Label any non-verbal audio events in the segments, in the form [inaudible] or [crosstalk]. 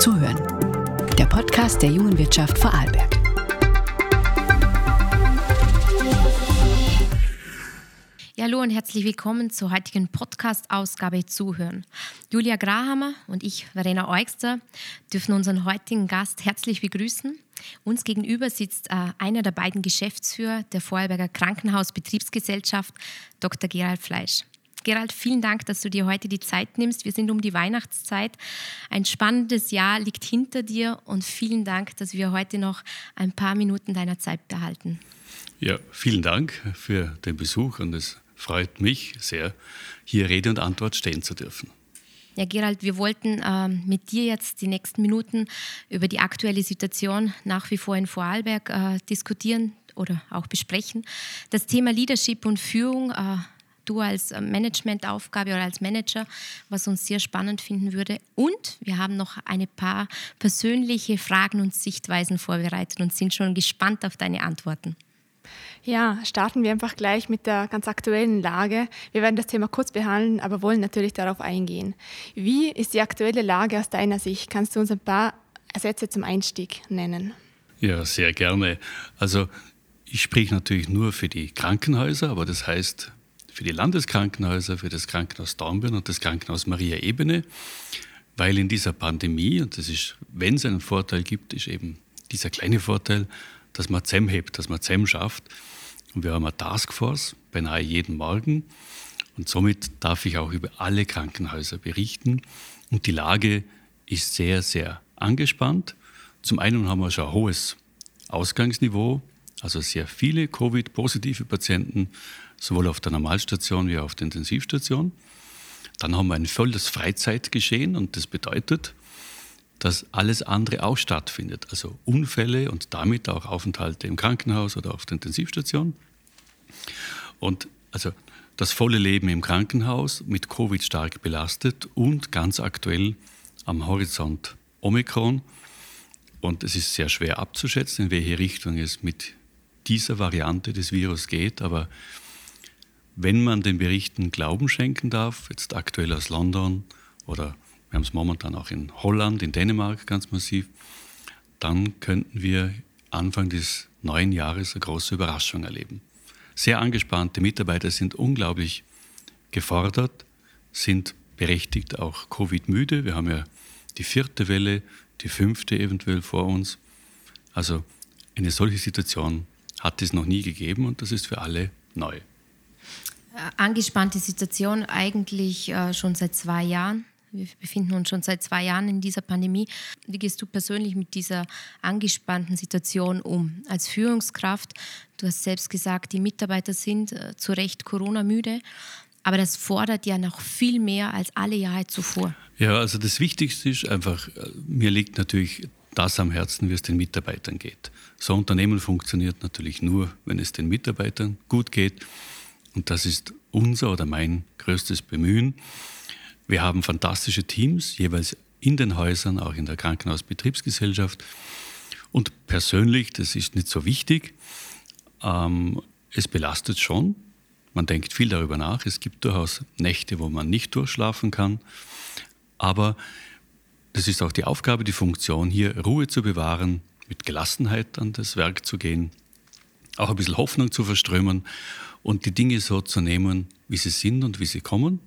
Zuhören. Der Podcast der jungen Wirtschaft Vorarlberg. Ja, hallo und herzlich willkommen zur heutigen Podcast-Ausgabe Zuhören. Julia Grahammer und ich, Verena Eugster, dürfen unseren heutigen Gast herzlich begrüßen. Uns gegenüber sitzt äh, einer der beiden Geschäftsführer der Vorarlberger Krankenhausbetriebsgesellschaft, Dr. Gerald Fleisch. Gerald, vielen Dank, dass du dir heute die Zeit nimmst. Wir sind um die Weihnachtszeit. Ein spannendes Jahr liegt hinter dir und vielen Dank, dass wir heute noch ein paar Minuten deiner Zeit behalten. Ja, vielen Dank für den Besuch und es freut mich sehr, hier Rede und Antwort stehen zu dürfen. Ja, Gerald, wir wollten ähm, mit dir jetzt die nächsten Minuten über die aktuelle Situation nach wie vor in Vorarlberg äh, diskutieren oder auch besprechen. Das Thema Leadership und Führung äh, du als äh, Managementaufgabe oder als Manager, was uns sehr spannend finden würde. Und wir haben noch ein paar persönliche Fragen und Sichtweisen vorbereitet und sind schon gespannt auf deine Antworten. Ja, starten wir einfach gleich mit der ganz aktuellen Lage. Wir werden das Thema kurz behandeln, aber wollen natürlich darauf eingehen. Wie ist die aktuelle Lage aus deiner Sicht? Kannst du uns ein paar Sätze zum Einstieg nennen? Ja, sehr gerne. Also ich spreche natürlich nur für die Krankenhäuser, aber das heißt für die Landeskrankenhäuser, für das Krankenhaus Dornbirn und das Krankenhaus Maria Ebene, weil in dieser Pandemie, und das ist, wenn es einen Vorteil gibt, ist eben dieser kleine Vorteil, dass man zusammenhebt, dass man zusammen schafft. Und wir haben eine Taskforce beinahe jeden Morgen. Und somit darf ich auch über alle Krankenhäuser berichten. Und die Lage ist sehr, sehr angespannt. Zum einen haben wir schon ein hohes Ausgangsniveau, also sehr viele Covid-positive Patienten, sowohl auf der Normalstation wie auch auf der Intensivstation. Dann haben wir ein volles Freizeitgeschehen und das bedeutet, dass alles andere auch stattfindet. Also Unfälle und damit auch Aufenthalte im Krankenhaus oder auf der Intensivstation. Und also das volle Leben im Krankenhaus mit Covid stark belastet und ganz aktuell am Horizont Omikron. Und es ist sehr schwer abzuschätzen, in welche Richtung es mit dieser Variante des Virus geht. Aber wenn man den Berichten Glauben schenken darf, jetzt aktuell aus London oder wir haben es momentan auch in Holland, in Dänemark ganz massiv, dann könnten wir Anfang des neuen Jahres eine große Überraschung erleben. Sehr angespannte Mitarbeiter sind unglaublich gefordert, sind berechtigt auch Covid-müde. Wir haben ja die vierte Welle, die fünfte eventuell vor uns. Also eine solche Situation hat es noch nie gegeben und das ist für alle neu. Äh, angespannte Situation eigentlich äh, schon seit zwei Jahren. Wir befinden uns schon seit zwei Jahren in dieser Pandemie. Wie gehst du persönlich mit dieser angespannten Situation um? Als Führungskraft, du hast selbst gesagt, die Mitarbeiter sind äh, zu Recht Corona-müde, aber das fordert ja noch viel mehr als alle Jahre zuvor. Ja, also das Wichtigste ist einfach, äh, mir liegt natürlich das am Herzen, wie es den Mitarbeitern geht. So ein Unternehmen funktioniert natürlich nur, wenn es den Mitarbeitern gut geht. Und das ist unser oder mein größtes Bemühen. Wir haben fantastische Teams, jeweils in den Häusern, auch in der Krankenhausbetriebsgesellschaft. Und persönlich, das ist nicht so wichtig, ähm, es belastet schon. Man denkt viel darüber nach. Es gibt durchaus Nächte, wo man nicht durchschlafen kann. Aber das ist auch die Aufgabe, die Funktion, hier Ruhe zu bewahren, mit Gelassenheit an das Werk zu gehen, auch ein bisschen Hoffnung zu verströmen und die Dinge so zu nehmen, wie sie sind und wie sie kommen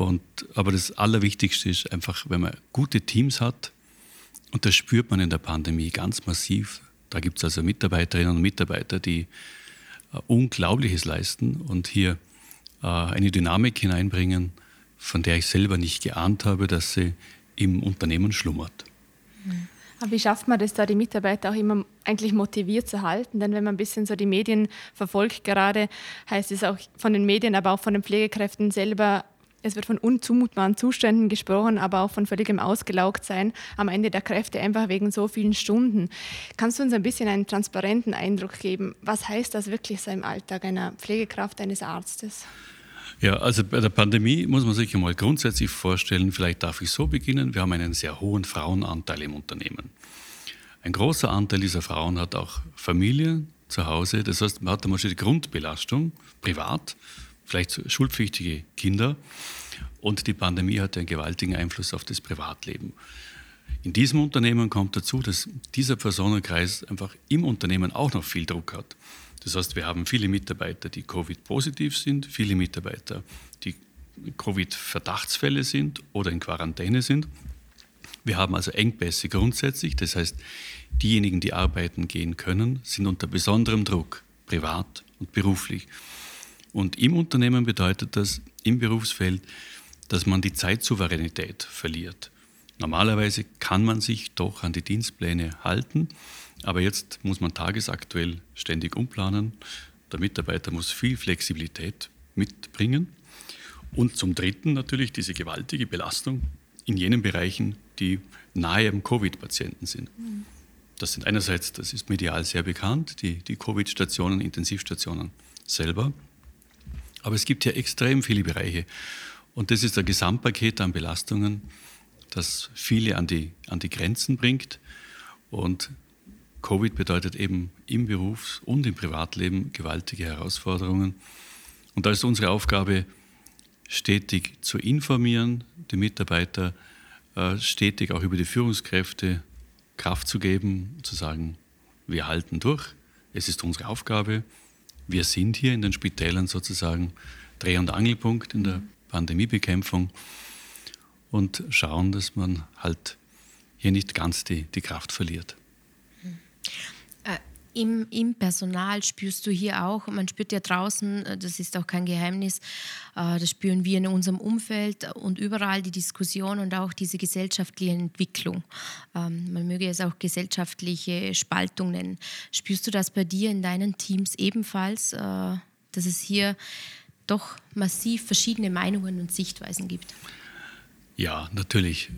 und, aber das Allerwichtigste ist einfach, wenn man gute Teams hat, und das spürt man in der Pandemie ganz massiv. Da gibt es also Mitarbeiterinnen und Mitarbeiter, die äh, Unglaubliches leisten und hier äh, eine Dynamik hineinbringen, von der ich selber nicht geahnt habe, dass sie im Unternehmen schlummert. Aber wie schafft man das da, die Mitarbeiter auch immer eigentlich motiviert zu halten? Denn wenn man ein bisschen so die Medien verfolgt, gerade heißt es auch von den Medien, aber auch von den Pflegekräften selber, es wird von unzumutbaren Zuständen gesprochen, aber auch von völligem Ausgelaugtsein am Ende der Kräfte, einfach wegen so vielen Stunden. Kannst du uns ein bisschen einen transparenten Eindruck geben? Was heißt das wirklich so im Alltag einer Pflegekraft, eines Arztes? Ja, also bei der Pandemie muss man sich einmal grundsätzlich vorstellen, vielleicht darf ich so beginnen, wir haben einen sehr hohen Frauenanteil im Unternehmen. Ein großer Anteil dieser Frauen hat auch Familie zu Hause, das heißt, man hat einmal die Grundbelastung privat vielleicht schulpflichtige Kinder. Und die Pandemie hatte einen gewaltigen Einfluss auf das Privatleben. In diesem Unternehmen kommt dazu, dass dieser Personenkreis einfach im Unternehmen auch noch viel Druck hat. Das heißt, wir haben viele Mitarbeiter, die Covid-positiv sind, viele Mitarbeiter, die Covid-Verdachtsfälle sind oder in Quarantäne sind. Wir haben also Engpässe grundsätzlich, das heißt, diejenigen, die arbeiten gehen können, sind unter besonderem Druck, privat und beruflich. Und im Unternehmen bedeutet das im Berufsfeld, dass man die Zeitsouveränität verliert. Normalerweise kann man sich doch an die Dienstpläne halten, aber jetzt muss man tagesaktuell ständig umplanen. Der Mitarbeiter muss viel Flexibilität mitbringen. Und zum Dritten natürlich diese gewaltige Belastung in jenen Bereichen, die nahe am Covid-Patienten sind. Das sind einerseits, das ist medial sehr bekannt, die, die Covid-Stationen, Intensivstationen selber. Aber es gibt ja extrem viele Bereiche. Und das ist ein Gesamtpaket an Belastungen, das viele an die, an die Grenzen bringt. Und Covid bedeutet eben im Berufs- und im Privatleben gewaltige Herausforderungen. Und da ist unsere Aufgabe, stetig zu informieren, die Mitarbeiter äh, stetig auch über die Führungskräfte Kraft zu geben, zu sagen, wir halten durch, es ist unsere Aufgabe, wir sind hier in den Spitälern sozusagen Dreh- und Angelpunkt in der Pandemiebekämpfung und schauen, dass man halt hier nicht ganz die, die Kraft verliert. Äh, im, Im Personal spürst du hier auch, man spürt ja draußen, äh, das ist auch kein Geheimnis, äh, das spüren wir in unserem Umfeld und überall die Diskussion und auch diese gesellschaftliche Entwicklung. Ähm, man möge es auch gesellschaftliche Spaltung nennen. Spürst du das bei dir in deinen Teams ebenfalls, dass es hier doch massiv verschiedene Meinungen und Sichtweisen gibt? Ja, natürlich.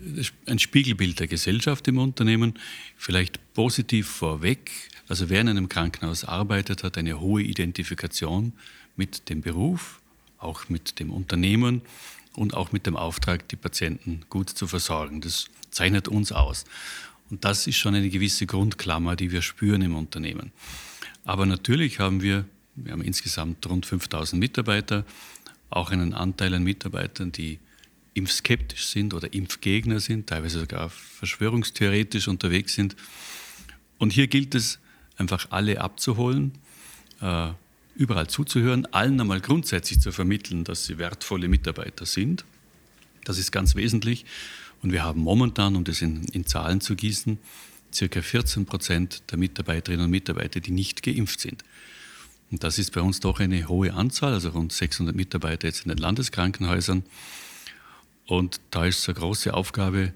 Ein Spiegelbild der Gesellschaft im Unternehmen. Vielleicht positiv vorweg. Also wer in einem Krankenhaus arbeitet, hat eine hohe Identifikation mit dem Beruf, auch mit dem Unternehmen und auch mit dem Auftrag, die Patienten gut zu versorgen. Das zeichnet uns aus. Und das ist schon eine gewisse Grundklammer, die wir spüren im Unternehmen. Aber natürlich haben wir, wir haben insgesamt rund 5000 Mitarbeiter, auch einen Anteil an Mitarbeitern, die impfskeptisch sind oder Impfgegner sind, teilweise sogar verschwörungstheoretisch unterwegs sind. Und hier gilt es einfach alle abzuholen, äh, überall zuzuhören, allen einmal grundsätzlich zu vermitteln, dass sie wertvolle Mitarbeiter sind. Das ist ganz wesentlich. Und wir haben momentan, um das in, in Zahlen zu gießen, circa 14 Prozent der Mitarbeiterinnen und Mitarbeiter, die nicht geimpft sind. Und das ist bei uns doch eine hohe Anzahl, also rund 600 Mitarbeiter jetzt in den Landeskrankenhäusern. Und da ist es eine große Aufgabe,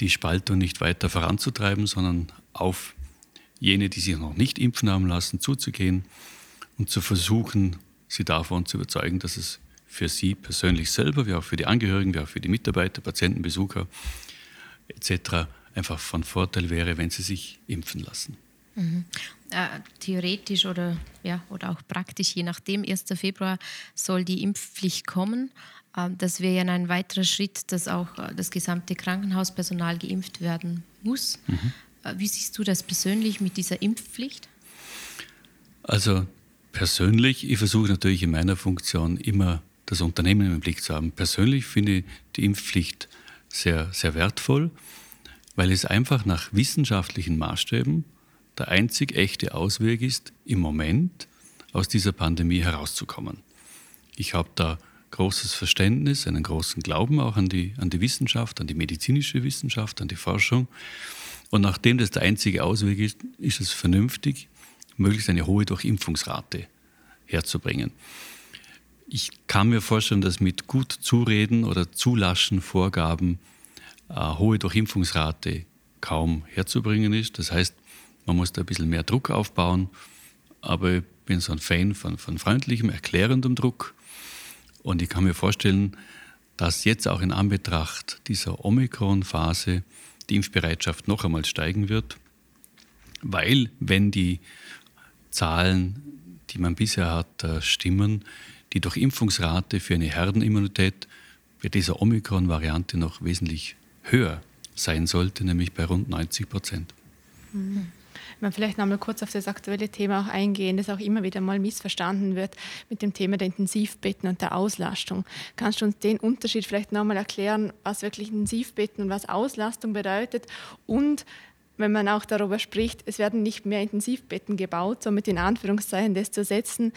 die Spaltung nicht weiter voranzutreiben, sondern auf jene, die sich noch nicht impfen haben lassen, zuzugehen und zu versuchen, sie davon zu überzeugen, dass es für sie persönlich selber, wie auch für die Angehörigen, wie auch für die Mitarbeiter, Patienten, Besucher etc. einfach von Vorteil wäre, wenn sie sich impfen lassen. Mhm. Äh, theoretisch oder, ja, oder auch praktisch, je nachdem, 1. Februar soll die Impfpflicht kommen. Ähm, das wäre ja ein weiterer Schritt, dass auch äh, das gesamte Krankenhauspersonal geimpft werden muss. Mhm. Äh, wie siehst du das persönlich mit dieser Impfpflicht? Also persönlich, ich versuche natürlich in meiner Funktion immer das Unternehmen im Blick zu haben. Persönlich finde ich die Impfpflicht sehr, sehr wertvoll, weil es einfach nach wissenschaftlichen Maßstäben der einzig echte Ausweg ist, im Moment aus dieser Pandemie herauszukommen. Ich habe da großes Verständnis, einen großen Glauben auch an die, an die Wissenschaft, an die medizinische Wissenschaft, an die Forschung. Und nachdem das der einzige Ausweg ist, ist es vernünftig, möglichst eine hohe Durchimpfungsrate herzubringen. Ich kann mir vorstellen, dass mit gut Zureden oder Zulaschen Vorgaben eine hohe Durchimpfungsrate kaum herzubringen ist. Das heißt, man muss da ein bisschen mehr Druck aufbauen. Aber ich bin so ein Fan von, von freundlichem, erklärendem Druck und ich kann mir vorstellen, dass jetzt auch in Anbetracht dieser Omikron-Phase die Impfbereitschaft noch einmal steigen wird, weil wenn die Zahlen, die man bisher hat, äh, stimmen, die Durchimpfungsrate für eine Herdenimmunität bei dieser Omikron-Variante noch wesentlich höher sein sollte, nämlich bei rund 90 Prozent. Mhm. Man vielleicht noch mal kurz auf das aktuelle Thema auch eingehen, das auch immer wieder mal missverstanden wird mit dem Thema der Intensivbetten und der Auslastung. Kannst du uns den Unterschied vielleicht noch mal erklären, was wirklich Intensivbetten und was Auslastung bedeutet und wenn man auch darüber spricht, es werden nicht mehr Intensivbetten gebaut, somit in Anführungszeichen das zu setzen.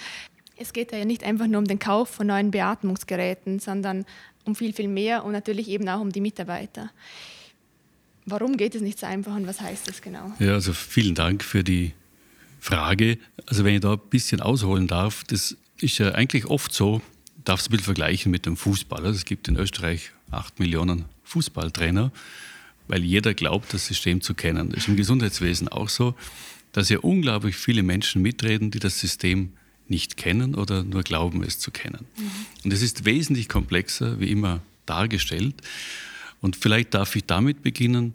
Es geht ja nicht einfach nur um den Kauf von neuen Beatmungsgeräten, sondern um viel, viel mehr und natürlich eben auch um die Mitarbeiter. Warum geht es nicht so einfach und was heißt das genau? Ja, also vielen Dank für die Frage. Also wenn ich da ein bisschen ausholen darf, das ist ja eigentlich oft so, darf es ein bisschen vergleichen mit dem Fußball. Also es gibt in Österreich acht Millionen Fußballtrainer, weil jeder glaubt, das System zu kennen. Das ist im Gesundheitswesen auch so, dass ja unglaublich viele Menschen mitreden, die das System nicht kennen oder nur glauben, es zu kennen. Mhm. Und es ist wesentlich komplexer, wie immer dargestellt. Und vielleicht darf ich damit beginnen,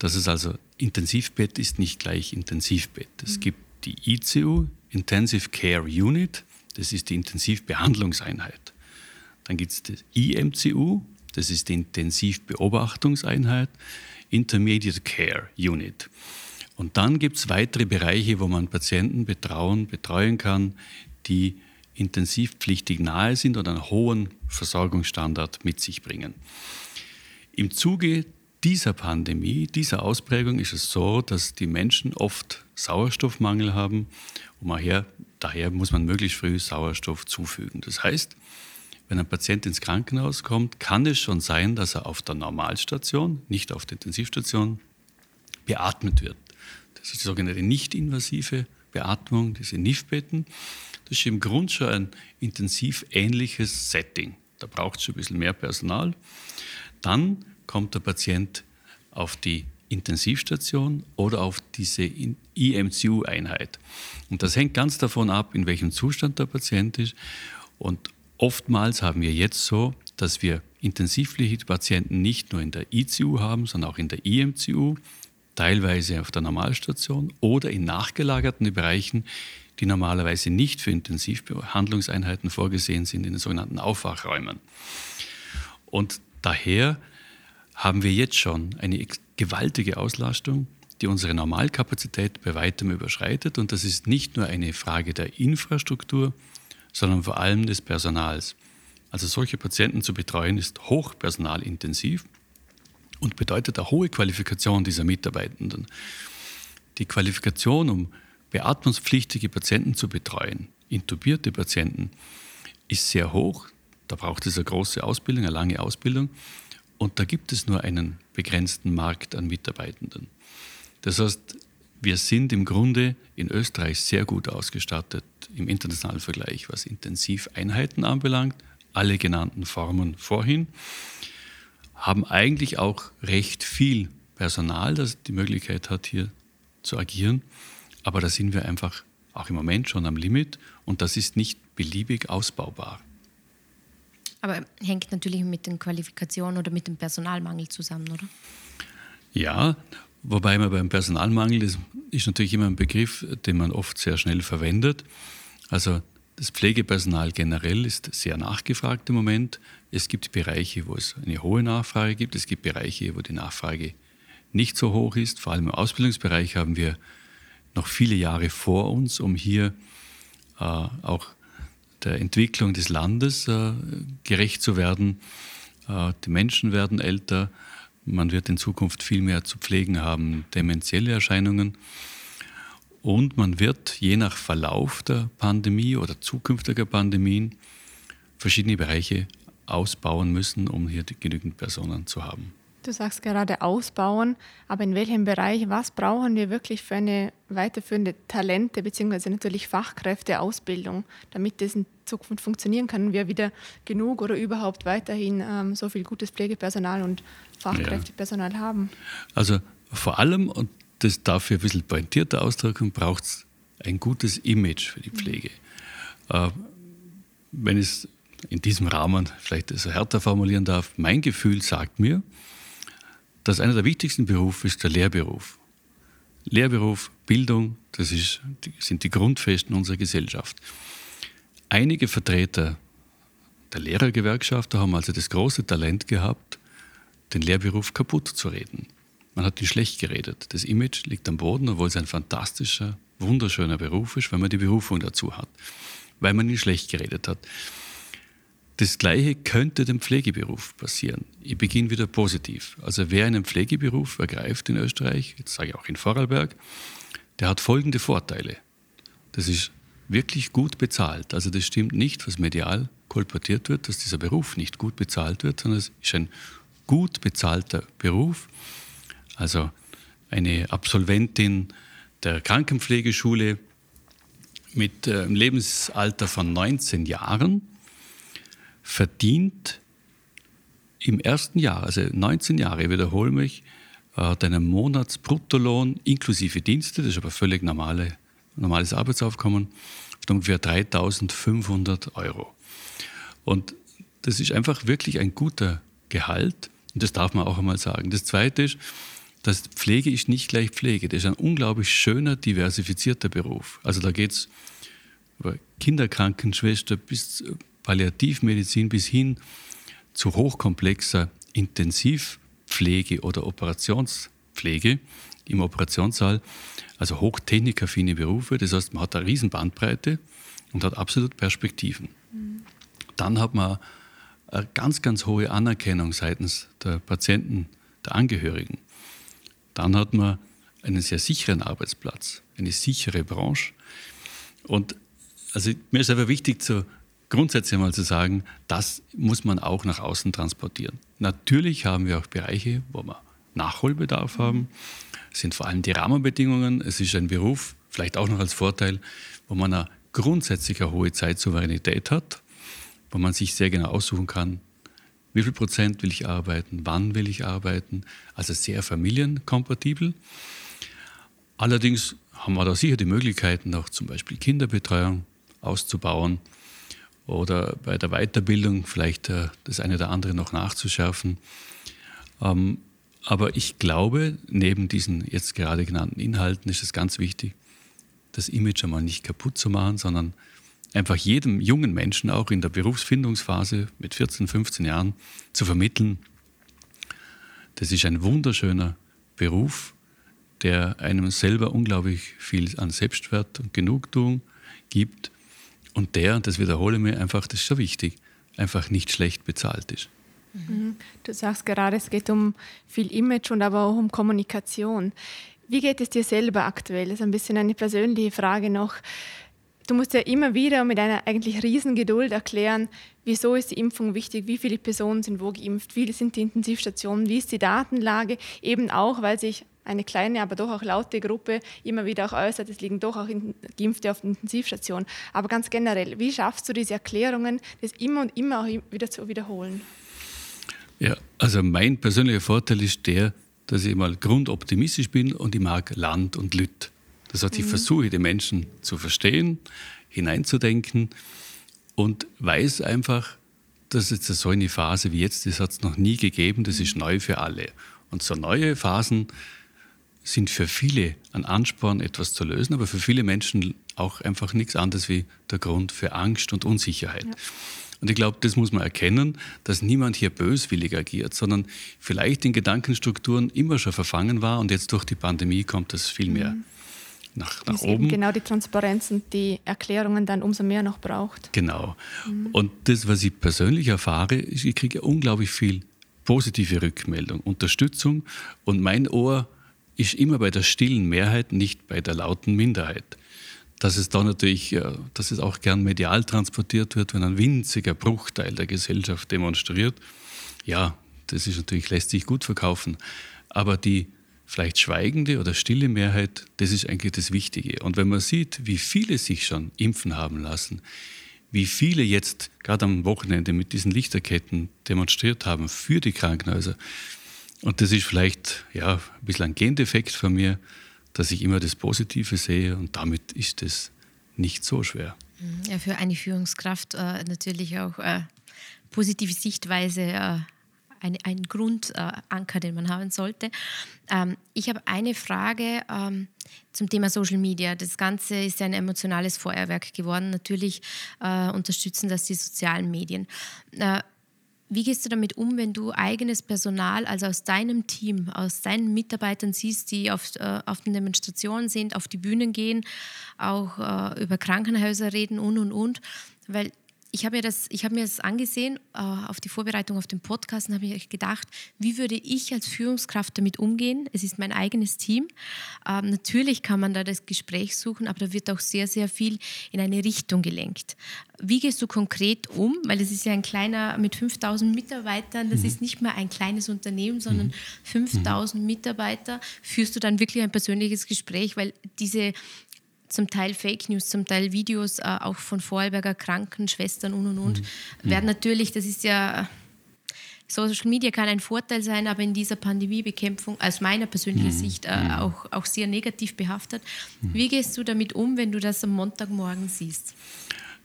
dass es also Intensivbett ist nicht gleich Intensivbett. Es mhm. gibt die ICU, Intensive Care Unit, das ist die Intensivbehandlungseinheit. Dann gibt es das IMCU, das ist die Intensivbeobachtungseinheit, Intermediate Care Unit. Und dann gibt es weitere Bereiche, wo man Patienten betrauen, betreuen kann, die intensivpflichtig nahe sind oder einen hohen Versorgungsstandard mit sich bringen. Im Zuge dieser Pandemie, dieser Ausprägung ist es so, dass die Menschen oft Sauerstoffmangel haben und daher, daher muss man möglichst früh Sauerstoff zufügen. Das heißt, wenn ein Patient ins Krankenhaus kommt, kann es schon sein, dass er auf der Normalstation, nicht auf der Intensivstation, beatmet wird. Das ist die sogenannte nicht-invasive Beatmung, diese NIF-Betten. Das ist im Grunde schon ein intensiv ähnliches Setting. Da braucht es schon ein bisschen mehr Personal. Dann kommt der Patient auf die Intensivstation oder auf diese IMCU-Einheit. Und das hängt ganz davon ab, in welchem Zustand der Patient ist. Und oftmals haben wir jetzt so, dass wir intensivpflichtige Patienten nicht nur in der ICU haben, sondern auch in der IMCU, teilweise auf der Normalstation oder in nachgelagerten Bereichen, die normalerweise nicht für Intensivbehandlungseinheiten vorgesehen sind, in den sogenannten Aufwachräumen. Und Daher haben wir jetzt schon eine gewaltige Auslastung, die unsere Normalkapazität bei weitem überschreitet. Und das ist nicht nur eine Frage der Infrastruktur, sondern vor allem des Personals. Also solche Patienten zu betreuen ist hochpersonalintensiv und bedeutet eine hohe Qualifikation dieser Mitarbeitenden. Die Qualifikation, um beatmungspflichtige Patienten zu betreuen, intubierte Patienten, ist sehr hoch. Da braucht es eine große Ausbildung, eine lange Ausbildung. Und da gibt es nur einen begrenzten Markt an Mitarbeitenden. Das heißt, wir sind im Grunde in Österreich sehr gut ausgestattet im internationalen Vergleich, was Intensiveinheiten anbelangt, alle genannten Formen vorhin, haben eigentlich auch recht viel Personal, das die Möglichkeit hat, hier zu agieren. Aber da sind wir einfach auch im Moment schon am Limit und das ist nicht beliebig ausbaubar. Aber hängt natürlich mit den Qualifikationen oder mit dem Personalmangel zusammen, oder? Ja, wobei man beim Personalmangel, das ist natürlich immer ein Begriff, den man oft sehr schnell verwendet. Also das Pflegepersonal generell ist sehr nachgefragt im Moment. Es gibt Bereiche, wo es eine hohe Nachfrage gibt. Es gibt Bereiche, wo die Nachfrage nicht so hoch ist. Vor allem im Ausbildungsbereich haben wir noch viele Jahre vor uns, um hier äh, auch der Entwicklung des Landes äh, gerecht zu werden. Äh, die Menschen werden älter, man wird in Zukunft viel mehr zu pflegen haben, dementielle Erscheinungen. Und man wird je nach Verlauf der Pandemie oder zukünftiger Pandemien verschiedene Bereiche ausbauen müssen, um hier genügend Personen zu haben. Du sagst gerade ausbauen, aber in welchem Bereich, was brauchen wir wirklich für eine weiterführende Talente bzw. natürlich Fachkräfteausbildung, damit das in Zukunft funktionieren kann wir wieder genug oder überhaupt weiterhin ähm, so viel gutes Pflegepersonal und Fachkräftepersonal ja. haben? Also vor allem, und das dafür ein bisschen pointierter ausdrücken, braucht es ein gutes Image für die Pflege. Mhm. Äh, wenn es in diesem Rahmen vielleicht so härter formulieren darf, mein Gefühl sagt mir, dass einer der wichtigsten Berufe ist der Lehrberuf. Lehrberuf, Bildung, das ist, sind die Grundfesten unserer Gesellschaft. Einige Vertreter der Lehrergewerkschaft haben also das große Talent gehabt, den Lehrberuf kaputt zu reden. man hat ihn schlecht geredet. Das Image liegt am Boden, obwohl es ein fantastischer, wunderschöner Beruf ist, wenn man die Berufung dazu hat, weil man ihn schlecht geredet hat. Das Gleiche könnte dem Pflegeberuf passieren. Ich beginne wieder positiv. Also wer einen Pflegeberuf ergreift in Österreich, jetzt sage ich auch in Vorarlberg, der hat folgende Vorteile. Das ist wirklich gut bezahlt. Also das stimmt nicht, was medial kolportiert wird, dass dieser Beruf nicht gut bezahlt wird, sondern es ist ein gut bezahlter Beruf. Also eine Absolventin der Krankenpflegeschule mit äh, einem Lebensalter von 19 Jahren verdient im ersten Jahr, also 19 Jahre, wiederhole mich, hat einen Monatsbruttolohn inklusive Dienste, das ist aber völlig normale, normales Arbeitsaufkommen, von ungefähr 3500 Euro. Und das ist einfach wirklich ein guter Gehalt und das darf man auch einmal sagen. Das Zweite ist, dass Pflege ist nicht gleich Pflege. Das ist ein unglaublich schöner, diversifizierter Beruf. Also da geht es über Kinderkrankenschwester bis Palliativmedizin bis hin zu hochkomplexer Intensivpflege oder Operationspflege im Operationssaal, also hochtechnikaffine Berufe. Das heißt, man hat eine riesen Bandbreite und hat absolut Perspektiven. Mhm. Dann hat man eine ganz, ganz hohe Anerkennung seitens der Patienten, der Angehörigen. Dann hat man einen sehr sicheren Arbeitsplatz, eine sichere Branche. Und also mir ist einfach wichtig, zu, grundsätzlich einmal zu sagen, das muss man auch nach außen transportieren. Natürlich haben wir auch Bereiche, wo wir Nachholbedarf haben. Es sind vor allem die Rahmenbedingungen. Es ist ein Beruf, vielleicht auch noch als Vorteil, wo man eine grundsätzlich eine hohe Zeitsouveränität hat, wo man sich sehr genau aussuchen kann, wie viel Prozent will ich arbeiten, wann will ich arbeiten. Also sehr familienkompatibel. Allerdings haben wir da sicher die Möglichkeiten, auch zum Beispiel Kinderbetreuung auszubauen oder bei der Weiterbildung vielleicht äh, das eine oder andere noch nachzuschärfen. Ähm, aber ich glaube, neben diesen jetzt gerade genannten Inhalten ist es ganz wichtig, das Image einmal nicht kaputt zu machen, sondern einfach jedem jungen Menschen auch in der Berufsfindungsphase mit 14, 15 Jahren zu vermitteln, das ist ein wunderschöner Beruf, der einem selber unglaublich viel an Selbstwert und Genugtuung gibt und der, das wiederhole ich mir einfach, das ist so wichtig, einfach nicht schlecht bezahlt ist. Mhm. Du sagst gerade, es geht um viel Image und aber auch um Kommunikation. Wie geht es dir selber aktuell? Das ist ein bisschen eine persönliche Frage noch. Du musst ja immer wieder mit einer eigentlich riesen Geduld erklären, wieso ist die Impfung wichtig, wie viele Personen sind wo geimpft, wie sind die Intensivstationen, wie ist die Datenlage, eben auch, weil sich eine kleine, aber doch auch laute Gruppe immer wieder auch äußert, es liegen doch auch Geimpfte auf der Intensivstation. Aber ganz generell, wie schaffst du diese Erklärungen, das immer und immer auch wieder zu wiederholen? Ja, also mein persönlicher Vorteil ist der, dass ich mal grundoptimistisch bin und ich mag Land und Lüt. Das heißt, ich mhm. versuche, die Menschen zu verstehen, hineinzudenken und weiß einfach, dass jetzt so eine Phase wie jetzt, das hat es noch nie gegeben, das ist neu für alle. Und so neue Phasen sind für viele ein Ansporn, etwas zu lösen, aber für viele Menschen auch einfach nichts anderes wie der Grund für Angst und Unsicherheit. Ja. Und ich glaube, das muss man erkennen, dass niemand hier böswillig agiert, sondern vielleicht in Gedankenstrukturen immer schon verfangen war und jetzt durch die Pandemie kommt das viel mehr mhm. Nach, nach oben. Genau die Transparenz und die Erklärungen dann umso mehr noch braucht. Genau. Mhm. Und das, was ich persönlich erfahre, ist, ich kriege unglaublich viel positive Rückmeldung, Unterstützung und mein Ohr ist immer bei der stillen Mehrheit, nicht bei der lauten Minderheit. Dass es da natürlich, äh, dass es auch gern medial transportiert wird, wenn ein winziger Bruchteil der Gesellschaft demonstriert, ja, das ist natürlich, lässt sich gut verkaufen. Aber die vielleicht schweigende oder stille Mehrheit, das ist eigentlich das Wichtige. Und wenn man sieht, wie viele sich schon impfen haben lassen, wie viele jetzt gerade am Wochenende mit diesen Lichterketten demonstriert haben für die Krankenhäuser, und das ist vielleicht ja, ein bisschen ein Gendefekt von mir, dass ich immer das Positive sehe und damit ist es nicht so schwer. Mhm. Ja, für eine Führungskraft äh, natürlich auch äh, positive Sichtweise äh, ein, ein Grundanker, den man haben sollte. Ähm, ich habe eine Frage ähm, zum Thema Social Media. Das Ganze ist ein emotionales Feuerwerk geworden. Natürlich äh, unterstützen das die sozialen Medien. Äh, Wie gehst du damit um, wenn du eigenes Personal, also aus deinem Team, aus deinen Mitarbeitern siehst, die auf, äh, auf den Demonstrationen sind, auf die Bühnen gehen, auch äh, über Krankenhäuser reden und und und? Weil ich habe mir, das, ich habe mir das angesehen äh, auf die Vorbereitung auf den Podcast und habe mir gedacht, wie würde ich als Führungskraft damit umgehen? Es ist mein eigenes Team. Ähm, natürlich kann man da das Gespräch suchen, aber da wird auch sehr, sehr viel in eine Richtung gelenkt. Wie gehst du konkret um? Weil es ist ja ein kleiner mit 5000 Mitarbeitern, das mhm. ist nicht mehr ein kleines Unternehmen, sondern mhm. 5000 Mitarbeiter. Führst du dann wirklich ein persönliches Gespräch, weil diese zum Teil Fake News, zum Teil Videos äh, auch von Vorarlberger Krankenschwestern und und und, mhm. werden natürlich, das ist ja, Social Media kann ein Vorteil sein, aber in dieser Pandemiebekämpfung, aus meiner persönlichen mhm. Sicht, äh, mhm. auch, auch sehr negativ behaftet. Mhm. Wie gehst du damit um, wenn du das am Montagmorgen siehst?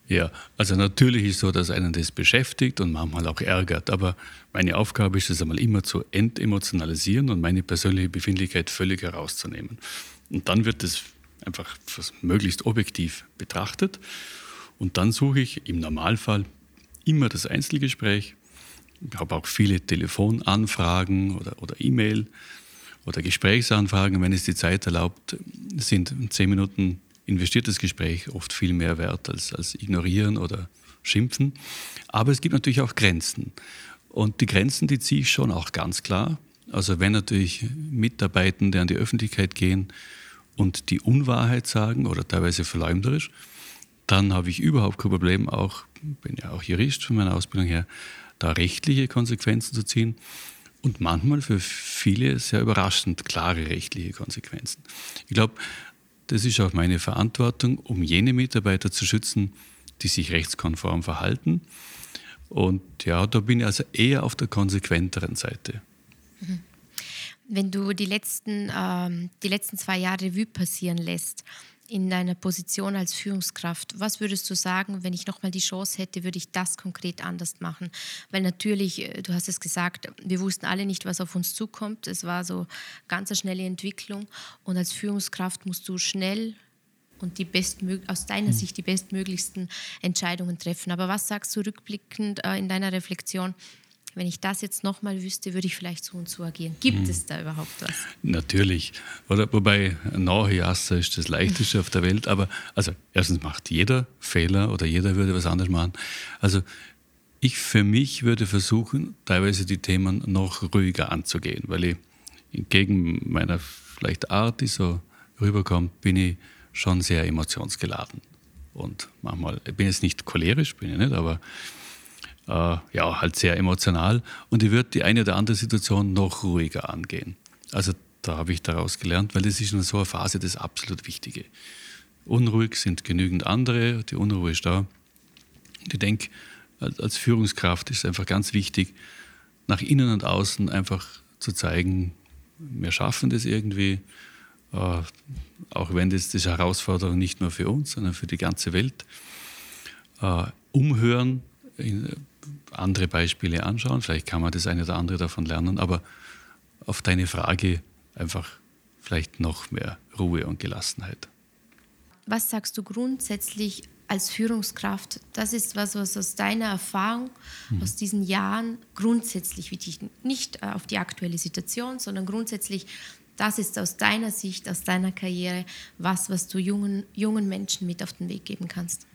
Ja, also natürlich ist so, dass einen das beschäftigt und manchmal auch ärgert. Aber meine Aufgabe ist es einmal immer zu entemotionalisieren und meine persönliche Befindlichkeit völlig herauszunehmen. Und dann wird es einfach möglichst objektiv betrachtet. Und dann suche ich im Normalfall immer das Einzelgespräch. Ich habe auch viele Telefonanfragen oder, oder E-Mail oder Gesprächsanfragen. Wenn es die Zeit erlaubt, sind zehn Minuten investiertes Gespräch oft viel mehr wert als, als ignorieren oder schimpfen. Aber es gibt natürlich auch Grenzen. Und die Grenzen, die ziehe ich schon auch ganz klar. Also wenn natürlich Mitarbeitende an die Öffentlichkeit gehen und die Unwahrheit sagen oder teilweise verleumderisch, dann habe ich überhaupt kein Problem, auch bin ja auch Jurist von meiner Ausbildung her, da rechtliche Konsequenzen zu ziehen und manchmal für viele sehr überraschend klare rechtliche Konsequenzen. Ich glaube, das ist auch meine Verantwortung, um jene Mitarbeiter zu schützen, die sich rechtskonform verhalten. Und ja, da bin ich also eher auf der konsequenteren Seite. Mhm wenn du die letzten, ähm, die letzten zwei Jahre Revue passieren lässt, in deiner Position als Führungskraft, was würdest du sagen, wenn ich nochmal die Chance hätte, würde ich das konkret anders machen? Weil natürlich, äh, du hast es gesagt, wir wussten alle nicht, was auf uns zukommt. Es war so ganz eine schnelle Entwicklung und als Führungskraft musst du schnell und die aus deiner hm. Sicht die bestmöglichsten Entscheidungen treffen. Aber was sagst du rückblickend äh, in deiner Reflexion? Wenn ich das jetzt nochmal wüsste, würde ich vielleicht so und so agieren. Gibt hm. es da überhaupt was? Natürlich. Oder, wobei Nachjasse ist das Leichteste auf der Welt. Aber also erstens macht jeder Fehler oder jeder würde was anderes machen. Also ich für mich würde versuchen, teilweise die Themen noch ruhiger anzugehen, weil ich entgegen meiner vielleicht Art, die so rüberkommt, bin ich schon sehr emotionsgeladen. Und manchmal ich bin jetzt nicht cholerisch, bin ich nicht, aber äh, ja, halt sehr emotional und ich würde die eine oder andere Situation noch ruhiger angehen. Also da habe ich daraus gelernt, weil das ist in so einer Phase das absolut Wichtige. Unruhig sind genügend andere, die Unruhe ist da. Und ich denke, als Führungskraft ist es einfach ganz wichtig, nach innen und außen einfach zu zeigen, wir schaffen das irgendwie, äh, auch wenn das, das Herausforderung nicht nur für uns, sondern für die ganze Welt. Äh, umhören, andere Beispiele anschauen. Vielleicht kann man das eine oder andere davon lernen, aber auf deine Frage einfach vielleicht noch mehr Ruhe und Gelassenheit. Was sagst du grundsätzlich als Führungskraft? Das ist was, was aus deiner Erfahrung, mhm. aus diesen Jahren grundsätzlich wichtig, nicht äh, auf die aktuelle Situation, sondern grundsätzlich, das ist aus deiner Sicht, aus deiner Karriere, was, was du jungen, jungen Menschen mit auf den Weg geben kannst.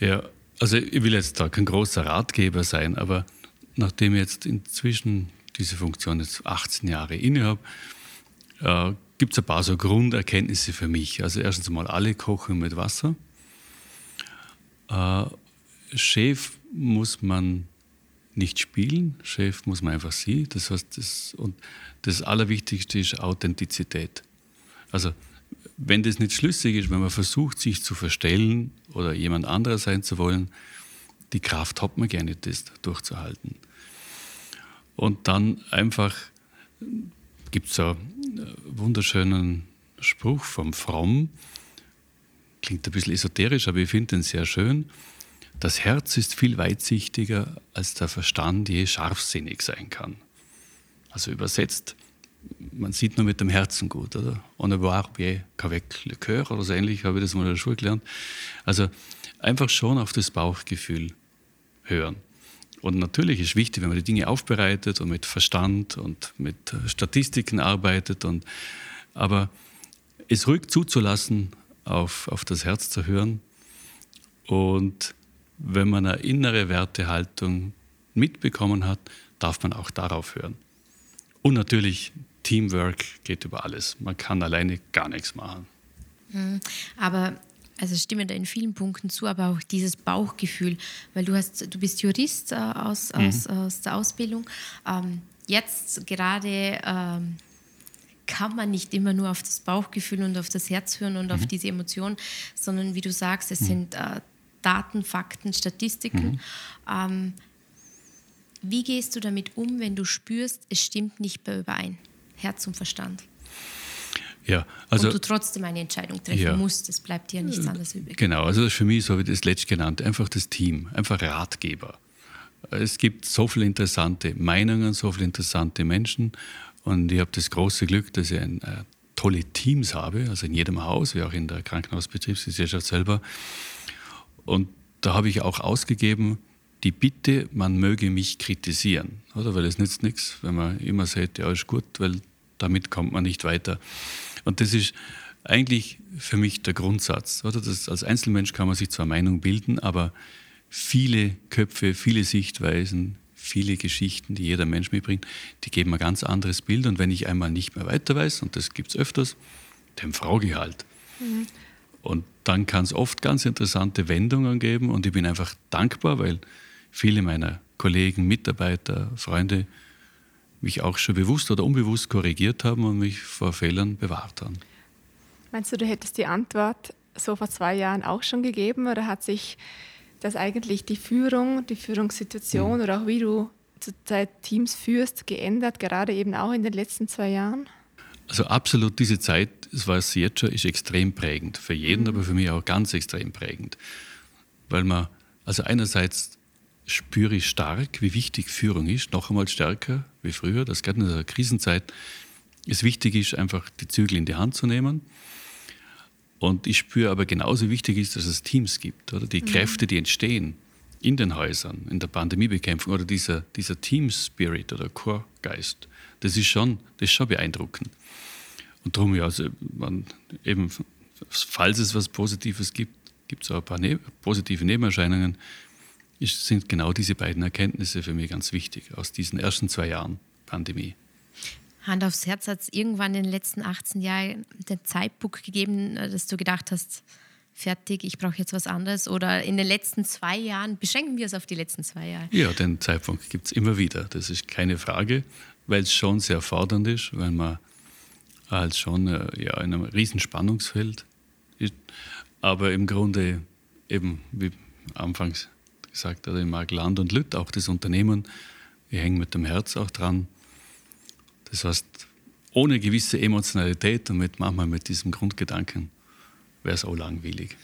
Ja, also ich will jetzt da kein großer Ratgeber sein, aber nachdem ich jetzt inzwischen diese Funktion jetzt 18 Jahre inne habe, äh, gibt es ein paar so Grunderkenntnisse für mich. Also erstens mal alle kochen mit Wasser. Äh, Chef muss man nicht spielen, Chef muss man einfach sie. Das heißt, das, und das Allerwichtigste ist Authentizität. Also wenn das nicht schlüssig ist, wenn man versucht, sich zu verstellen oder jemand anderer sein zu wollen, die Kraft hat man gerne, das durchzuhalten. Und dann einfach gibt es einen wunderschönen Spruch vom Fromm, klingt ein bisschen esoterisch, aber ich finde den sehr schön. Das Herz ist viel weitsichtiger, als der Verstand je scharfsinnig sein kann. Also übersetzt, man sieht nur mit dem Herzen gut, oder? On ne voir bien qu'avec le cœur oder so ähnlich, habe ich das mal in der Schule gelernt. Also einfach schon auf das Bauchgefühl hören. Und natürlich ist wichtig, wenn man die Dinge aufbereitet und mit Verstand und mit Statistiken arbeitet. Und, aber es ruhig zuzulassen, auf, auf das Herz zu hören. Und wenn man eine innere Wertehaltung mitbekommen hat, darf man auch darauf hören. Und natürlich, Teamwork geht über alles. Man kann alleine gar nichts machen. Mhm. Aber also stimme da in vielen Punkten zu, aber auch dieses Bauchgefühl, weil du hast, du bist Jurist äh, aus, mhm. aus, aus, der Ausbildung. Ähm, jetzt gerade ähm, kann man nicht immer nur auf das Bauchgefühl und auf das Herz hören und mhm. auf diese Emotion, sondern wie du sagst, es mhm. sind äh, Daten, Fakten, Statistiken. Mhm. Ähm, wie gehst du damit um, wenn du spürst, es stimmt nicht mehr überein? Herz und Verstand. Ja, also, und du trotzdem eine Entscheidung treffen ja, musst, es bleibt dir nichts anderes übrig. Genau, also für mich, so wie das letzte genannt, einfach das Team, einfach Ratgeber. Es gibt so viele interessante Meinungen, so viele interessante Menschen und ich habe das große Glück, dass ich ein, äh, tolle Teams habe, also in jedem Haus, wie auch in der Krankenhausbetriebsgesellschaft selber. Und da habe ich auch ausgegeben, die Bitte, man möge mich kritisieren, oder? Weil es nützt nichts, wenn man immer sagt, ja, ist gut, weil damit kommt man nicht weiter. Und das ist eigentlich für mich der Grundsatz, oder? Das, als Einzelmensch kann man sich zwar Meinung bilden, aber viele Köpfe, viele Sichtweisen, viele Geschichten, die jeder Mensch mitbringt, die geben ein ganz anderes Bild. Und wenn ich einmal nicht mehr weiter weiß, und das gibt es öfters, dann frage ich halt. Mhm. Und dann kann es oft ganz interessante Wendungen geben. Und ich bin einfach dankbar, weil viele meiner Kollegen, Mitarbeiter, Freunde mich auch schon bewusst oder unbewusst korrigiert haben und mich vor Fehlern bewahrt haben. Meinst du, du hättest die Antwort so vor zwei Jahren auch schon gegeben oder hat sich das eigentlich die Führung, die Führungssituation mhm. oder auch wie du zurzeit Teams führst, geändert, gerade eben auch in den letzten zwei Jahren? Also absolut, diese Zeit, das weiß ich jetzt schon, ist extrem prägend. Für jeden, mhm. aber für mich auch ganz extrem prägend. Weil man, also einerseits spüre ich stark, wie wichtig Führung ist, noch einmal stärker wie früher, dass gerade in der Krisenzeit es wichtig ist, einfach die Zügel in die Hand zu nehmen. Und ich spüre aber genauso wichtig ist, dass es Teams gibt, oder die mhm. Kräfte, die entstehen in den Häusern, in der Pandemiebekämpfung oder dieser, dieser Team-Spirit oder Core-Geist, das ist schon, das ist schon beeindruckend. Und darum, ja, also man eben, falls es was Positives gibt, gibt es auch ein paar ne positive Nebenerscheinungen ist, sind genau diese beiden Erkenntnisse für mich ganz wichtig aus diesen ersten zwei Jahren Pandemie. Hand aufs Herz, hat es irgendwann in den letzten 18 Jahren den Zeitpunkt gegeben, äh, dass du gedacht hast, fertig, ich brauche jetzt was anderes? Oder in den letzten zwei Jahren, beschränken wir es auf die letzten zwei Jahre? Ja, den Zeitpunkt gibt es immer wieder. Das ist keine Frage, weil es schon sehr fordernd ist, weil man halt schon äh, ja, in einem riesen Spannungsfeld ist. Aber im Grunde eben, wie anfangs gesagt hat, ich mag Land und Lütt, auch das Unternehmen. Wir hängen mit dem Herz auch dran. Das heißt, ohne gewisse Emotionalität und mit, manchmal mit diesem Grundgedanken wäre es auch langweilig.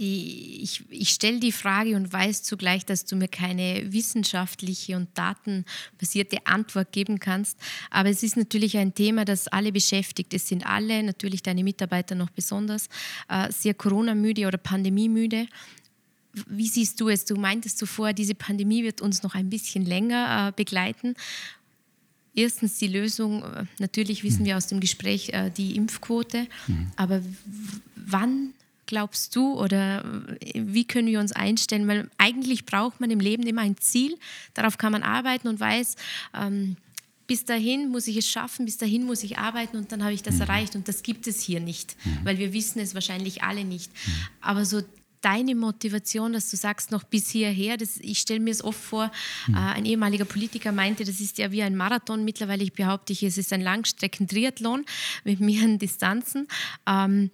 Die, ich, ich stelle die Frage und weiß zugleich, dass du mir keine wissenschaftliche und datenbasierte Antwort geben kannst. Aber es ist natürlich ein Thema, das alle beschäftigt. Es sind alle, natürlich deine Mitarbeiter noch besonders, äh, sehr Corona-müde oder Pandemie-müde. Wie siehst du es? Du meintest zuvor, diese Pandemie wird uns noch ein bisschen länger äh, begleiten. Erstens die Lösung, äh, natürlich wissen wir aus dem Gespräch äh, die Impfquote, mhm. aber wann glaubst du oder äh, wie können wir uns einstellen? Weil eigentlich braucht man im Leben immer ein Ziel, darauf kann man arbeiten und weiß, ähm, bis dahin muss ich es schaffen, bis dahin muss ich arbeiten und dann habe ich das mhm. erreicht und das gibt es hier nicht, mhm. weil wir wissen es wahrscheinlich alle nicht. Mhm. Aber so deine Motivation, dass du sagst, noch bis hierher, das, ich stelle mir es oft vor, mhm. äh, ein ehemaliger Politiker meinte, das ist ja wie ein Marathon. Mittlerweile ich behaupte ich, es ist ein Langstrecken-Triathlon mit mehreren Distanzen. Ähm,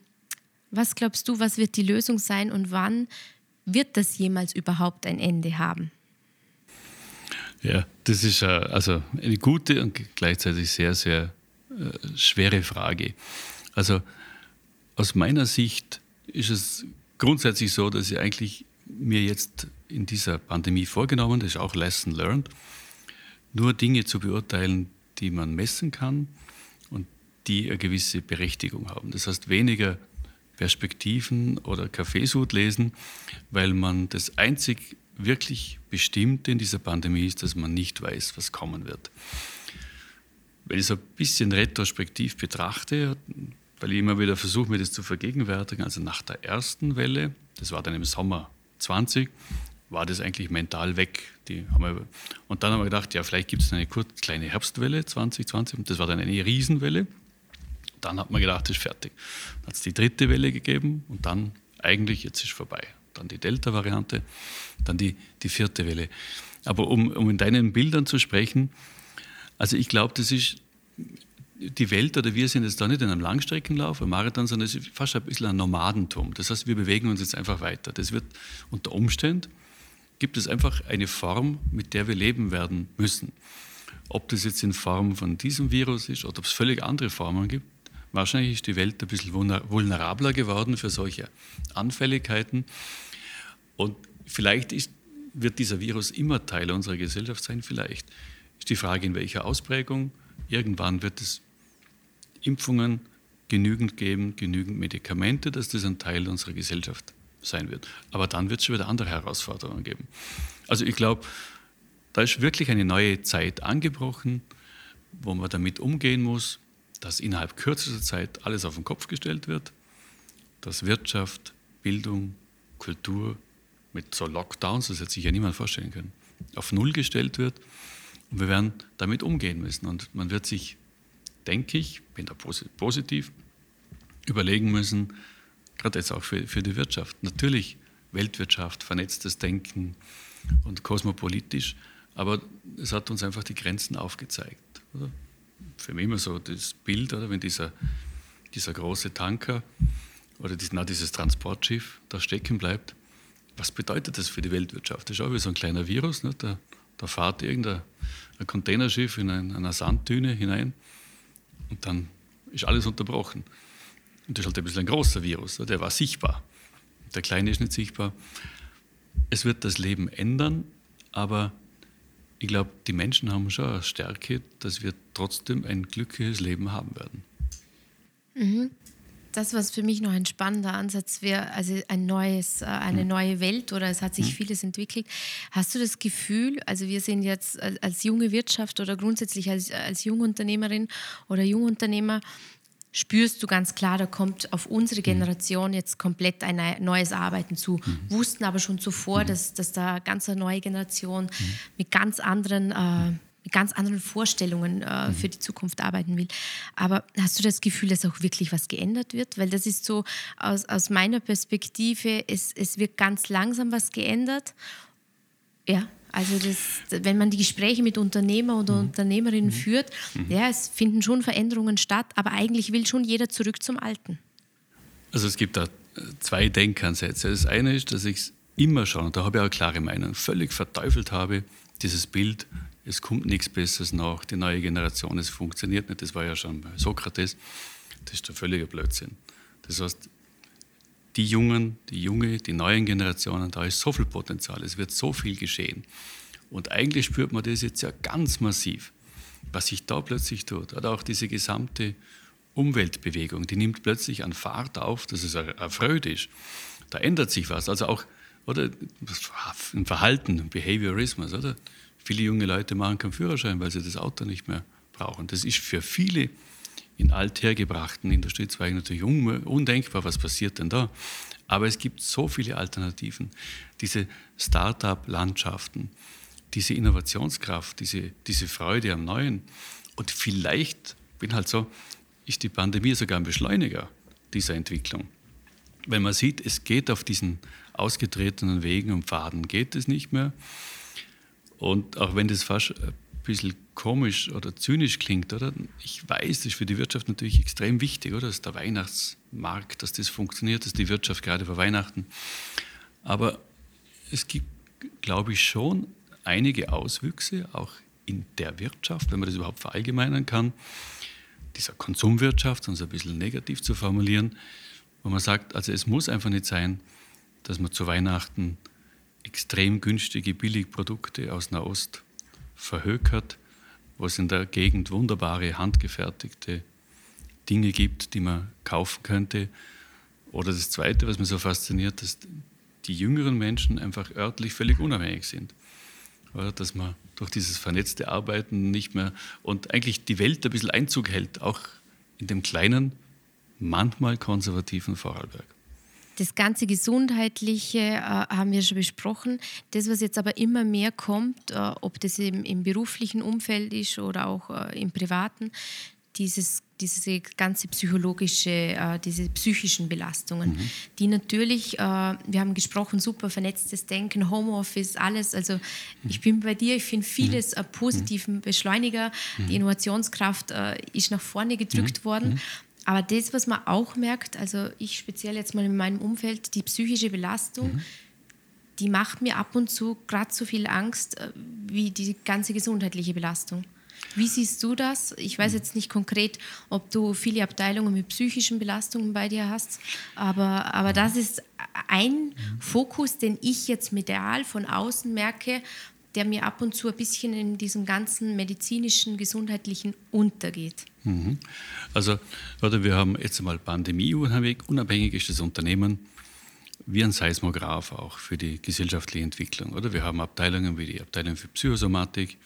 was glaubst du, was wird die Lösung sein und wann wird das jemals überhaupt ein Ende haben? Ja, das ist äh, also eine gute und gleichzeitig sehr, sehr äh, schwere Frage. Also aus meiner Sicht ist es grundsätzlich so, dass ich eigentlich mir jetzt in dieser Pandemie vorgenommen, das ist auch Lesson Learned, nur Dinge zu beurteilen, die man messen kann und die eine gewisse Berechtigung haben. Das heißt weniger Perspektiven oder Kaffeesud lesen, weil man das einzig wirklich Bestimmte in dieser Pandemie ist, dass man nicht weiß, was kommen wird. Wenn ich so ein bisschen retrospektiv betrachte, weil ich immer wieder versuche, mir das zu vergegenwärtigen, also nach der ersten Welle, das war dann im Sommer 20, war das eigentlich mental weg. Die haben wir, und dann haben wir gedacht, ja, vielleicht gibt es eine kurze, kleine Herbstwelle 2020 und das war dann eine Riesenwelle. Dann hat man gedacht, das ist fertig. Dann hat es die dritte Welle gegeben und dann eigentlich, jetzt ist vorbei. Dann die Delta-Variante, dann die, die vierte Welle. Aber um, um in deinen Bildern zu sprechen, also ich glaube, das ist die Welt oder wir sind jetzt da nicht in einem Langstreckenlauf, einem Marathon, sondern es ist fast ein bisschen ein Nomadentum. Das heißt, wir bewegen uns jetzt einfach weiter. Das wird unter Umständen gibt es einfach eine Form, mit der wir leben werden müssen. Ob das jetzt in Form von diesem Virus ist oder ob es völlig andere Formen gibt, wahrscheinlich ist die Welt ein bisschen vulnerabler geworden für solche Anfälligkeiten. Und vielleicht ist, wird dieser Virus immer Teil unserer Gesellschaft sein, vielleicht. Ist die Frage, in welcher Ausprägung. Irgendwann wird es Impfungen genügend geben, genügend Medikamente, dass das ein Teil unserer Gesellschaft sein wird. Aber dann wird es schon wieder andere Herausforderungen geben. Also ich glaube, da ist wirklich eine neue Zeit angebrochen, wo man damit umgehen muss, dass innerhalb kürzester Zeit alles auf den Kopf gestellt wird, dass Wirtschaft, Bildung, Kultur mit so Lockdowns, das hätte sich ja niemand vorstellen können, auf Null gestellt wird. Und wir werden damit umgehen müssen. Und man wird sich, denke ich, bin da positiv, überlegen müssen, gerade jetzt auch für, für die Wirtschaft. Natürlich Weltwirtschaft, vernetztes Denken und kosmopolitisch, aber es hat uns einfach die Grenzen aufgezeigt. Oder? Für mich immer so das Bild, oder, wenn dieser, dieser große Tanker oder dies, na, dieses Transportschiff da stecken bleibt, was bedeutet das für die Weltwirtschaft? Das ist auch wie so ein kleiner Virus. Ne? Da, da fährt irgendein ein Containerschiff in ein, eine Sanddüne hinein und dann ist alles unterbrochen. Und das ist halt ein bisschen ein großer Virus, der war sichtbar. Der kleine ist nicht sichtbar. Es wird das Leben ändern, aber ich glaube, die Menschen haben schon eine Stärke, dass wir trotzdem ein glückliches Leben haben werden. Mhm. Das, was für mich noch ein spannender Ansatz wäre, also ein neues, äh, eine mhm. neue Welt oder es hat sich mhm. vieles entwickelt. Hast du das Gefühl, also wir sind jetzt als junge Wirtschaft oder grundsätzlich als, als Jungunternehmerin oder Jungunternehmer, spürst du ganz klar, da kommt auf unsere mhm. Generation jetzt komplett ein neues Arbeiten zu. Mhm. Wussten aber schon zuvor, dass, dass da ganz eine neue Generation mhm. mit ganz anderen äh, mit ganz anderen Vorstellungen äh, mhm. für die Zukunft arbeiten will. Aber hast du das Gefühl, dass auch wirklich was geändert wird? Weil das ist so aus, aus meiner Perspektive, es, es wird ganz langsam was geändert. Ja, also das, wenn man die Gespräche mit Unternehmer oder mhm. Unternehmerinnen mhm. führt, mhm. ja, es finden schon Veränderungen statt, aber eigentlich will schon jeder zurück zum Alten. Also es gibt da zwei Denkansätze. Das eine ist, dass ich es immer schon, und da habe ich auch eine klare Meinung, völlig verteufelt habe, dieses Bild, es kommt nichts Besseres nach, die neue Generation, es funktioniert nicht, das war ja schon bei Sokrates, das ist der völlige Blödsinn. Das heißt, die Jungen, die junge, die neuen Generationen, da ist so viel Potenzial, es wird so viel geschehen. Und eigentlich spürt man das jetzt ja ganz massiv, was sich da plötzlich tut. Oder auch diese gesamte Umweltbewegung, die nimmt plötzlich an Fahrt auf, dass es erfreut ist. Da ändert sich was. Also auch, oder im Verhalten, Behaviorismus, oder? Viele junge Leute machen keinen Führerschein, weil sie das Auto nicht mehr brauchen. Das ist für viele in althergebrachten Industriezweigen natürlich undenkbar, was passiert denn da? Aber es gibt so viele Alternativen. Diese Start-up-Landschaften, diese Innovationskraft, diese, diese Freude am Neuen. Und vielleicht, bin halt so, ist die Pandemie sogar ein Beschleuniger dieser Entwicklung. Wenn man sieht, es geht auf diesen ausgetretenen Wegen und Pfaden, geht es nicht mehr. Und auch wenn das fast ein bisschen komisch oder zynisch klingt, oder? Ich weiß, das ist für die Wirtschaft natürlich extrem wichtig, oder? Dass der Weihnachtsmarkt, dass das funktioniert, dass die Wirtschaft gerade vor Weihnachten. Aber es gibt, glaube ich, schon einige Auswüchse, auch in der Wirtschaft, wenn man das überhaupt verallgemeinern kann, dieser Konsumwirtschaft, um es ein bisschen negativ zu formulieren, wo man sagt, also es muss einfach nicht sein, dass man zu Weihnachten extrem günstige Billigprodukte aus Nahost verhökert, wo es in der Gegend wunderbare handgefertigte Dinge gibt, die man kaufen könnte. Oder das Zweite, was mich so fasziniert, dass die jüngeren Menschen einfach örtlich völlig unabhängig sind. Oder dass man durch dieses vernetzte Arbeiten nicht mehr und eigentlich die Welt ein bisschen Einzug hält, auch in dem kleinen, manchmal konservativen Vorarlberg. Das ganze Gesundheitliche äh, haben wir schon besprochen. Das, was jetzt aber immer mehr kommt, äh, ob das im, im, beruflichen Umfeld ist oder auch äh, im privaten, dieses, diese ganze psychologische, äh, diese psychischen Belastungen, mhm. die natürlich, äh, wir haben gesprochen, super vernetztes Denken, Homeoffice, alles. Also mhm. ich bin bei dir, ich finde vieles mhm. positiven Beschleuniger. Die mhm. Innovationskraft äh, ist nach vorne gedrückt mhm. worden. Mhm. Aber das, was man auch merkt, also ich speziell jetzt mal in meinem Umfeld, die psychische Belastung, die macht mir ab und zu gerade so viel Angst äh, wie die ganze gesundheitliche Belastung. Wie siehst du das? Ich weiß jetzt nicht konkret, ob du viele Abteilungen mit psychischen Belastungen bei dir hast, aber, aber das ist ein Fokus, den ich jetzt medial von außen merke, der mir ab und zu ein bisschen in diesem ganzen medizinischen, gesundheitlichen untergeht. Mhm. Also, oder wir haben jetzt einmal Pandemie unabhängig ist das Unternehmen wie ein Seismograph auch für die gesellschaftliche Entwicklung. Oder wir haben Abteilungen wie die Abteilung für Psychosomatik,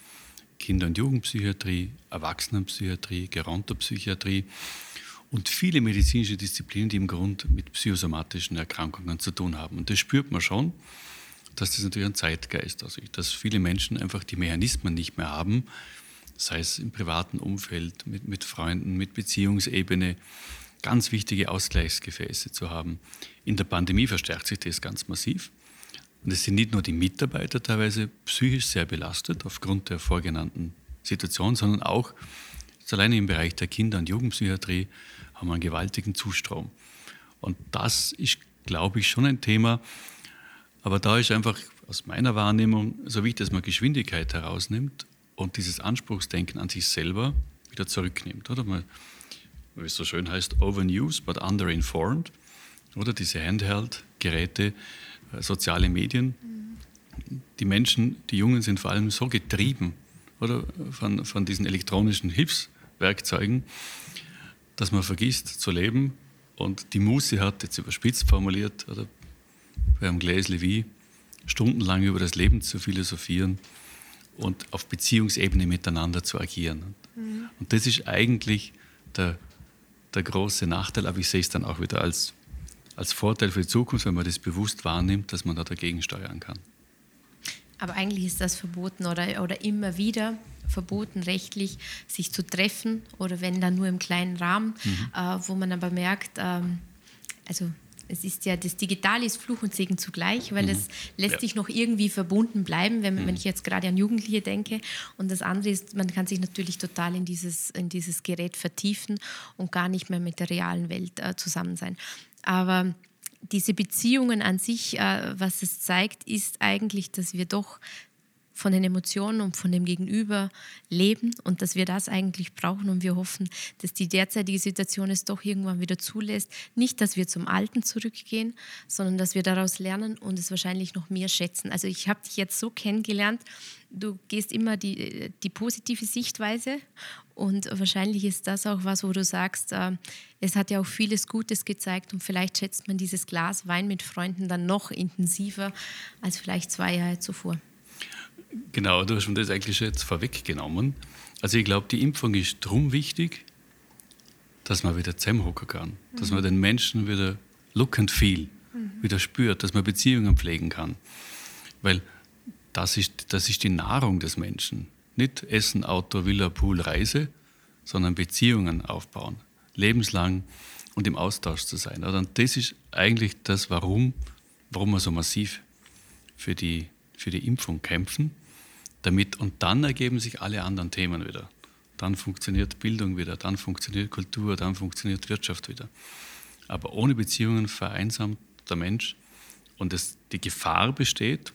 Kinder- und Jugendpsychiatrie, Erwachsenenpsychiatrie, Gerontopsychiatrie und viele medizinische Disziplinen, die im Grund mit psychosomatischen Erkrankungen zu tun haben. Und das spürt man schon, dass das natürlich ein Zeitgeist aussieht, dass viele Menschen einfach die Mechanismen nicht mehr haben, sei es im privaten Umfeld, mit, mit Freunden, mit Beziehungsebene, ganz wichtige Ausgleichsgefäße zu haben. In der Pandemie verstärkt sich das ganz massiv. Und es sind nicht nur die Mitarbeiter teilweise psychisch sehr belastet aufgrund der vorgenannten Situation, sondern auch alleine im Bereich der Kinder- und Jugendpsychiatrie haben wir einen gewaltigen Zustrom. Und das ist, glaube ich, schon ein Thema. Aber da ist einfach aus meiner Wahrnehmung so wichtig, dass man Geschwindigkeit herausnimmt und dieses Anspruchsdenken an sich selber wieder zurücknimmt. Oder man, wie es so schön heißt, overused but underinformed. Oder diese Handheld-Geräte, äh, soziale Medien. Die Menschen, die Jungen sind vor allem so getrieben oder, von, von diesen elektronischen Hilfswerkzeugen, dass man vergisst zu leben und die Muße hat, jetzt überspitzt formuliert, oder bei einem Gläsle wie, stundenlang über das Leben zu philosophieren und auf Beziehungsebene miteinander zu agieren. Mhm. Und das ist eigentlich der, der große Nachteil, aber ich sehe es dann auch wieder als als Vorteil für die Zukunft, wenn man das bewusst wahrnimmt, dass man da dagegen steuern kann. Aber eigentlich ist das verboten oder, oder immer wieder verboten rechtlich, sich zu treffen oder wenn dann nur im kleinen Rahmen, mhm. äh, wo man aber merkt, ähm, also es ist ja, das Digital ist Fluch und Segen zugleich, weil mhm. es lässt ja. sich noch irgendwie verbunden bleiben, wenn, mhm. wenn ich jetzt gerade an Jugendliche denke. Und das andere ist, man kann sich natürlich total in dieses, in dieses Gerät vertiefen und gar nicht mehr mit der realen Welt äh, zusammen sein. Aber diese Beziehungen an sich, äh, was es zeigt, ist eigentlich, dass wir doch von den Emotionen und von dem Gegenüber leben und dass wir das eigentlich brauchen und wir hoffen, dass die derzeitige Situation es doch irgendwann wieder zulässt. Nicht, dass wir zum Alten zurückgehen, sondern dass wir daraus lernen und es wahrscheinlich noch mehr schätzen. Also ich habe dich jetzt so kennengelernt, du gehst immer die, die positive Sichtweise und wahrscheinlich ist das auch was, wo du sagst, äh, es hat ja auch vieles Gutes gezeigt und vielleicht schätzt man dieses Glas Wein mit Freunden dann noch intensiver als vielleicht zwei Jahre zuvor. Genau, du hast mir das eigentlich schon jetzt vorweggenommen. Also ich glaube, die Impfung ist darum wichtig, dass man wieder zusammenhocken kann, mhm. dass man den Menschen wieder look and feel, mhm. wieder spürt, dass man Beziehungen pflegen kann. Weil das ist, das ist die Nahrung des Menschen. Nicht Essen, Auto, Villa, Pool, Reise, sondern Beziehungen aufbauen, lebenslang und im Austausch zu sein. Und das ist eigentlich das, warum, warum wir so massiv für die, für die Impfung kämpfen damit und dann ergeben sich alle anderen Themen wieder. Dann funktioniert Bildung wieder, dann funktioniert Kultur, dann funktioniert Wirtschaft wieder. Aber ohne Beziehungen vereinsamt der Mensch und es, die Gefahr besteht,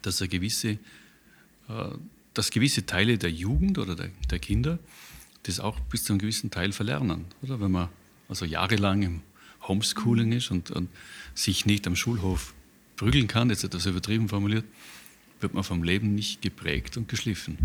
dass er gewisse, äh, dass gewisse Teile der Jugend oder der, der, Kinder das auch bis zu einem gewissen Teil verlernen. Oder wenn man also jahrelang im Homeschooling ist und, und sich nicht am Schulhof prügeln kann, jetzt etwas übertrieben formuliert, wird man vom Leben nicht geprägt und geschliffen.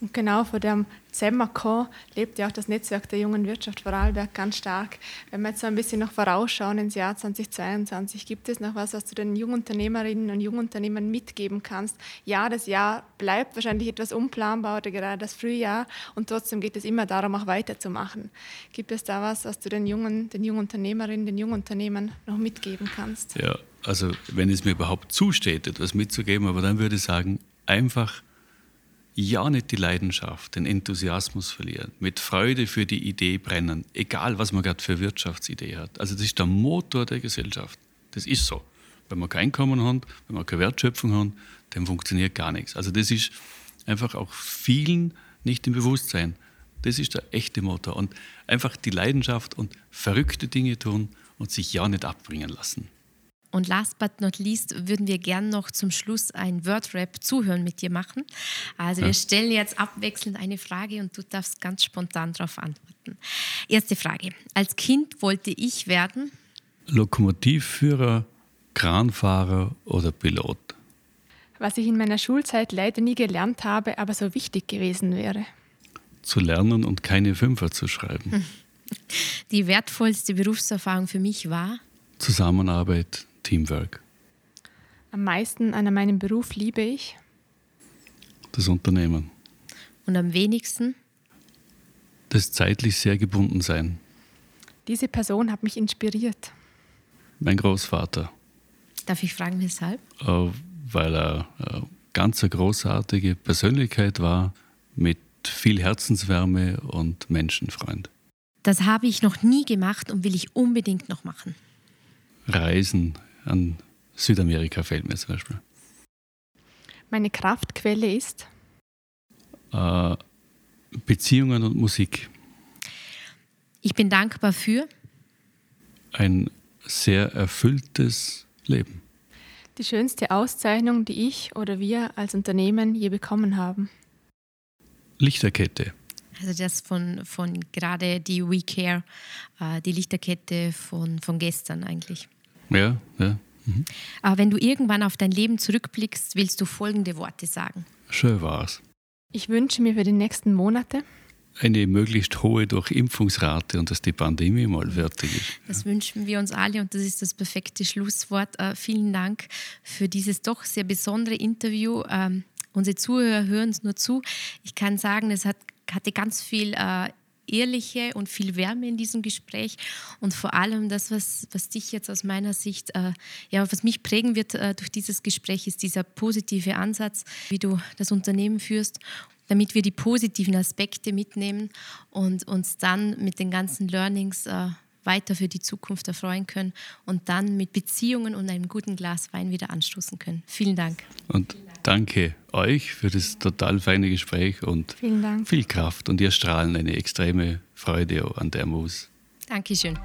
Und genau vor dem Zemmerco lebt ja auch das Netzwerk der jungen Wirtschaft Vorarlberg ganz stark. Wenn wir jetzt so ein bisschen noch vorausschauen ins Jahr 2022, gibt es noch was, was du den Jungunternehmerinnen und Jungunternehmern mitgeben kannst? Ja, das Jahr bleibt wahrscheinlich etwas unplanbar oder gerade das Frühjahr und trotzdem geht es immer darum, auch weiterzumachen. Gibt es da was, was du den jungen, den Jungunternehmerinnen, den Jungunternehmern noch mitgeben kannst? Ja, also wenn es mir überhaupt zusteht, etwas mitzugeben, aber dann würde ich sagen, einfach ja nicht die Leidenschaft, den Enthusiasmus verlieren, mit Freude für die Idee brennen, egal was man gerade für Wirtschaftsidee hat. Also das ist der Motor der Gesellschaft. Das ist so. Wenn man kein Einkommen hat, wenn man keine Wertschöpfung hat, dann funktioniert gar nichts. Also das ist einfach auch vielen nicht im Bewusstsein. Das ist der echte Motor. Und einfach die Leidenschaft und verrückte Dinge tun und sich ja nicht abbringen lassen. Und last but not least würden wir gern noch zum Schluss ein Wordrap zuhören mit dir machen. Also ja. wir stellen jetzt abwechselnd eine Frage und du darfst ganz spontan darauf antworten. Erste Frage. Als Kind wollte ich werden? Lokomotivführer, Kranfahrer oder Pilot? Was ich in meiner Schulzeit leider nie gelernt habe, aber so wichtig gewesen wäre. Zu lernen und keine Fünfer zu schreiben. [laughs] Die wertvollste Berufserfahrung für mich war? Zusammenarbeit, Teamwork? Am meisten an meinem Beruf liebe ich? Das Unternehmen. Und am wenigsten? Das zeitlich sehr gebunden sein. Diese Person hat mich inspiriert. Mein Großvater. Darf ich fragen, weshalb? Äh, weil er eine äh, ganz eine großartige Persönlichkeit war, mit viel Herzenswärme und Menschenfreund. Das habe ich noch nie gemacht und will ich unbedingt noch machen. Reisen, an Südamerika fällt mir zum Beispiel. Meine Kraftquelle ist? Äh, Beziehungen und Musik. Ich bin dankbar für? Ein sehr erfülltes Leben. Die schönste Auszeichnung, die ich oder wir als Unternehmen je bekommen haben. Lichterkette. Also das von, von gerade die We Care, äh, die Lichterkette von, von gestern eigentlich. Ja, ja. Mhm. Aber wenn du irgendwann auf dein Leben zurückblickst, willst du folgende Worte sagen. Schön war's. Ich wünsche mir für die nächsten Monate eine möglichst hohe Durchimpfungsrate und dass die Pandemie mal fertig ist. Das wünschen wir uns alle und das ist das perfekte Schlusswort. Uh, vielen Dank für dieses doch sehr besondere Interview. Uh, unsere Zuhörer hören es nur zu. Ich kann sagen, es hat, hatte ganz viel uh, Ehrliche und viel Wärme in diesem Gespräch. Und vor allem das, was, was dich jetzt aus meiner Sicht, äh, ja, was mich prägen wird äh, durch dieses Gespräch, ist dieser positive Ansatz, wie du das Unternehmen führst, damit wir die positiven Aspekte mitnehmen und uns dann mit den ganzen Learnings äh, weiter für die Zukunft erfreuen können und dann mit Beziehungen und einem guten Glas Wein wieder anstoßen können. Vielen Dank. Und danke euch für das total feine Gespräch und viel Kraft. Und ihr strahlen eine extreme Freude an der Mus. Dankeschön.